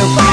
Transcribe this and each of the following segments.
feel.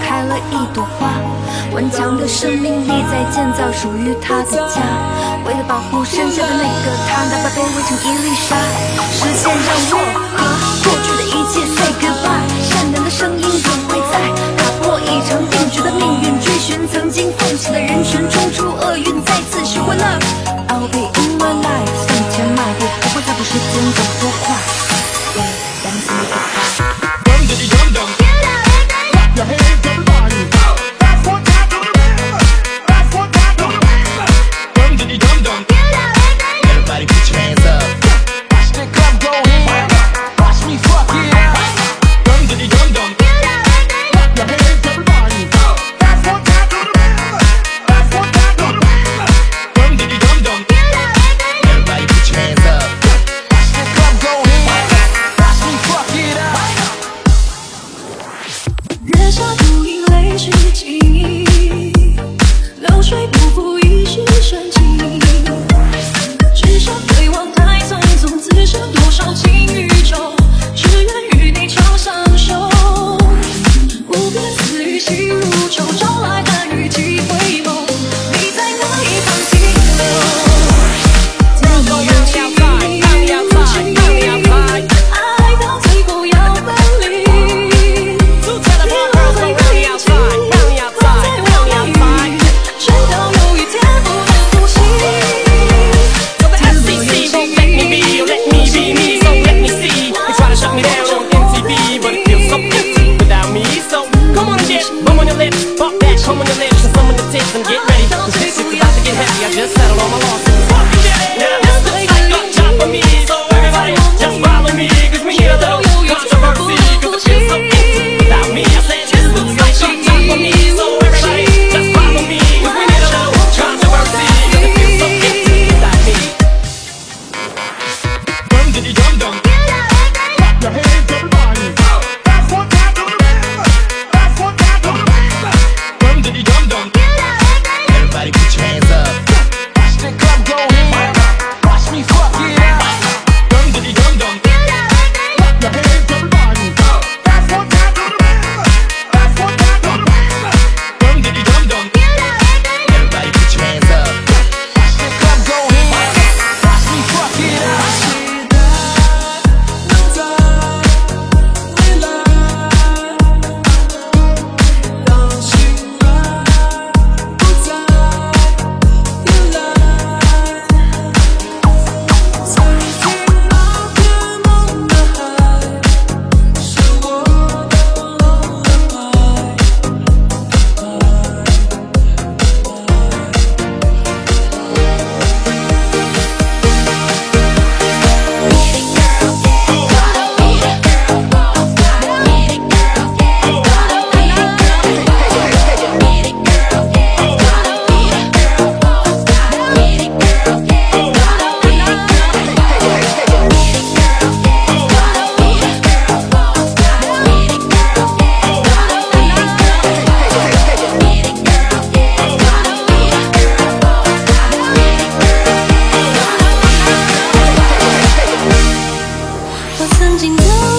开了一朵花，顽强的生命力在建造属于他的家。为了保护剩下的那个他，哪怕卑微成一粒沙。时间让我和过去的一切 say goodbye，善良的声音永会在。打破一成定局的命运，追寻曾经放弃的人群，冲出厄运，再次循环了。I'll be in my life，向前迈步，不会在乎时间走多快。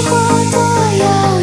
走过多少？